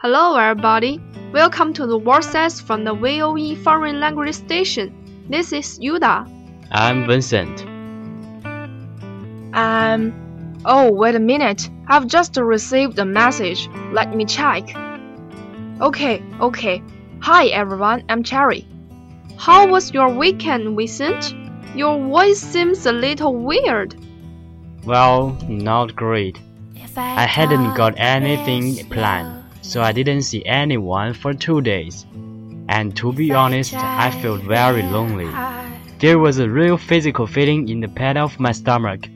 Hello, everybody. Welcome to the Word Says from the VOE Foreign Language Station. This is Yuda. I'm Vincent. Um. Oh, wait a minute. I've just received a message. Let me check. Okay, okay. Hi, everyone. I'm Cherry. How was your weekend, Vincent? Your voice seems a little weird. Well, not great. I hadn't got anything planned, so I didn't see anyone for two days. And to be honest, I felt very lonely. There was a real physical feeling in the pit of my stomach.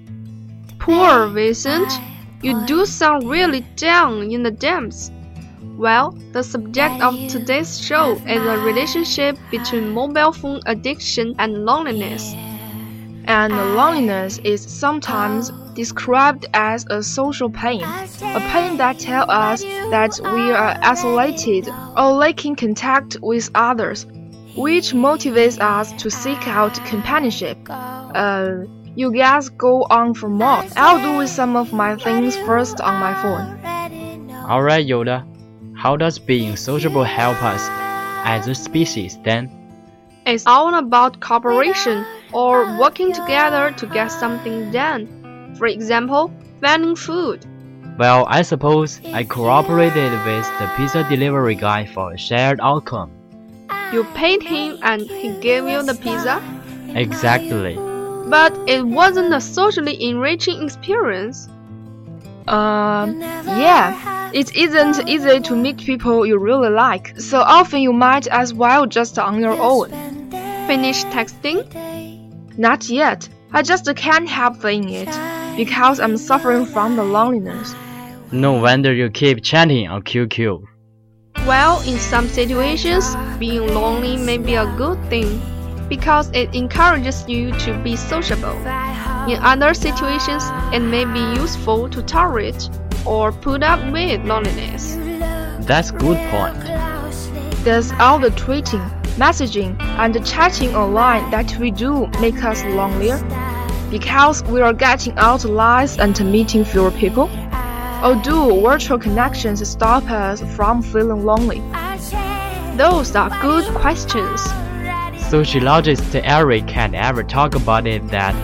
Poor Vincent. You do sound really down in the dumps. Well, the subject of today's show is the relationship between mobile phone addiction and loneliness. And loneliness is sometimes described as a social pain, a pain that tells us that we are isolated or lacking contact with others, which motivates us to seek out companionship. Uh, you guys go on for more. I'll do with some of my things first on my phone. Alright, Yoda. How does being sociable help us as a species then? It's all about cooperation or working together to get something done. For example, finding food. Well, I suppose I cooperated with the pizza delivery guy for a shared outcome. You paid him and he gave you the pizza. Exactly. But it wasn't a socially enriching experience. Um, yeah, it isn't easy to meet people you really like, so often you might as well just on your own. Finish texting? Not yet. I just can't help saying it because I'm suffering from the loneliness. No wonder you keep chatting on QQ. Well, in some situations, being lonely may be a good thing because it encourages you to be sociable. In other situations, it may be useful to tolerate or put up with loneliness. That's good point. Does all the tweeting, messaging, and chatting online that we do make us lonelier? Because we are getting out lives and meeting fewer people? Or do virtual connections stop us from feeling lonely? Those are good questions. Sociologist Eric Klinenberg talk about it that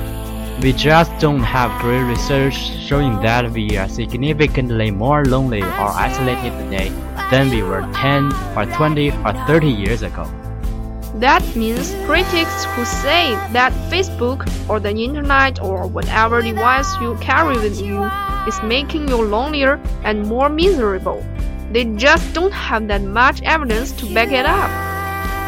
we just don't have great research showing that we are significantly more lonely or isolated today than we were 10 or 20 or 30 years ago. That means critics who say that Facebook or the internet or whatever device you carry with you is making you lonelier and more miserable. They just don't have that much evidence to back it up.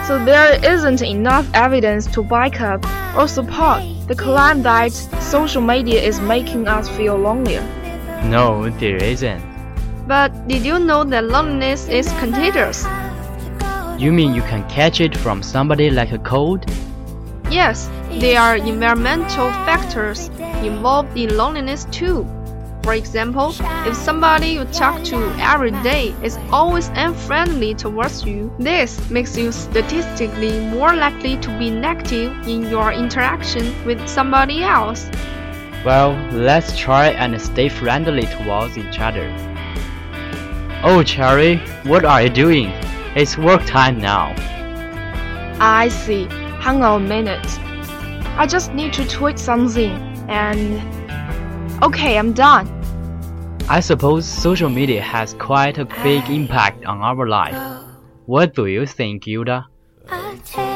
So there isn't enough evidence to back up or support the claim that social media is making us feel lonelier. No, there isn't. But did you know that loneliness is contagious? You mean you can catch it from somebody like a cold? Yes, there are environmental factors involved in loneliness too. For example, if somebody you talk to every day is always unfriendly towards you, this makes you statistically more likely to be negative in your interaction with somebody else. Well, let's try and stay friendly towards each other. Oh, Cherry, what are you doing? It's work time now. I see. Hang on a minute. I just need to tweet something and. Okay, I'm done. I suppose social media has quite a big impact on our life. What do you think, Yoda?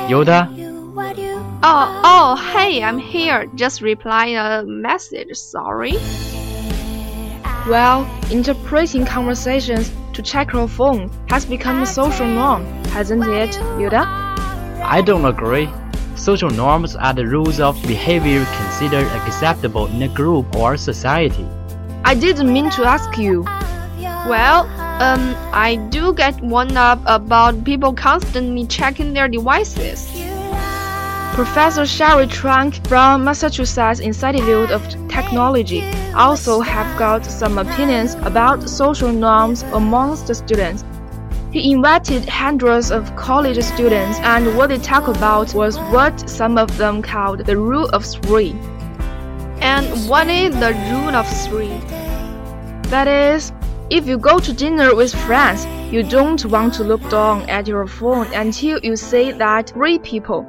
Yoda? Oh, oh, hey, I'm here. Just reply a message, sorry. Well, interpreting conversations to check your phone has become a social norm, hasn't it, Yoda? I don't agree. Social norms are the rules of behavior considered acceptable in a group or society. I didn't mean to ask you. Well, um, I do get one up about people constantly checking their devices. Professor Sherry Turkle from Massachusetts Institute of Technology also have got some opinions about social norms amongst the students. He invited hundreds of college students, and what they talked about was what some of them called the rule of three. And what is the rule of three? That is, if you go to dinner with friends, you don't want to look down at your phone until you see that three people.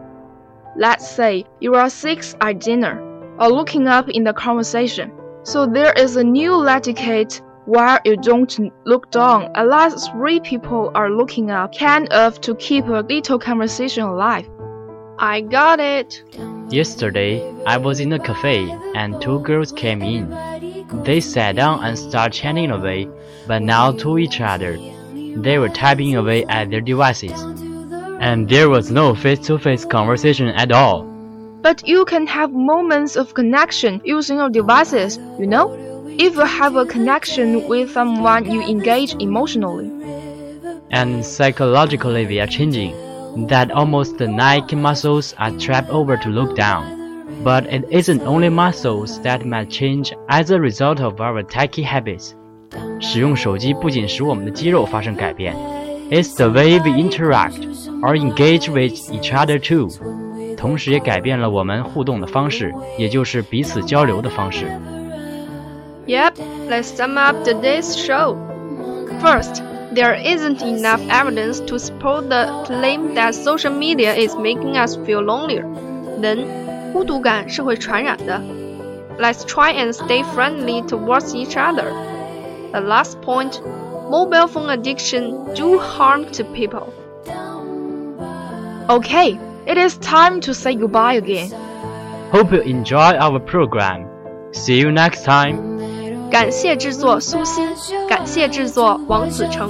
Let's say you are six at dinner, or looking up in the conversation. So there is a new etiquette where you don't look down unless three people are looking up, kind of to keep a little conversation alive. I got it. Yesterday, I was in a cafe and two girls came in. They sat down and started chatting away, but now to each other. They were typing away at their devices. And there was no face to face conversation at all. But you can have moments of connection using your devices, you know? if you have a connection with someone you engage emotionally. And psychologically, we are changing. That almost the Nike muscles are trapped over to look down. But it isn't only muscles that might change as a result of our techie habits. 使用手机不仅使我们的肌肉发生改变，It's the way we interact or engage with each other too。同时也改变了我们互动的方式，也就是彼此交流的方式。 Yep, let's sum up today's show. First, there isn't enough evidence to support the claim that social media is making us feel lonelier. Then, 孤独感是会传染的. Let's try and stay friendly towards each other. The last point, mobile phone addiction do harm to people. Okay, it is time to say goodbye again. Hope you enjoy our program. See you next time. 感谢制作苏欣，感谢制作王子成。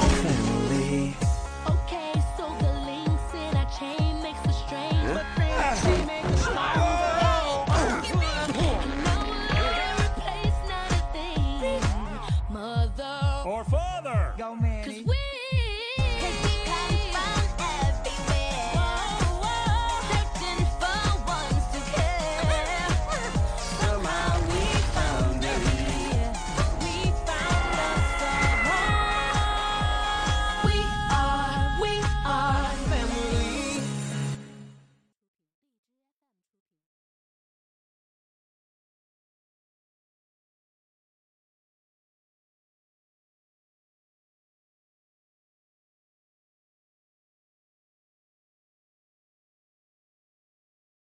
or father. Go, Manny.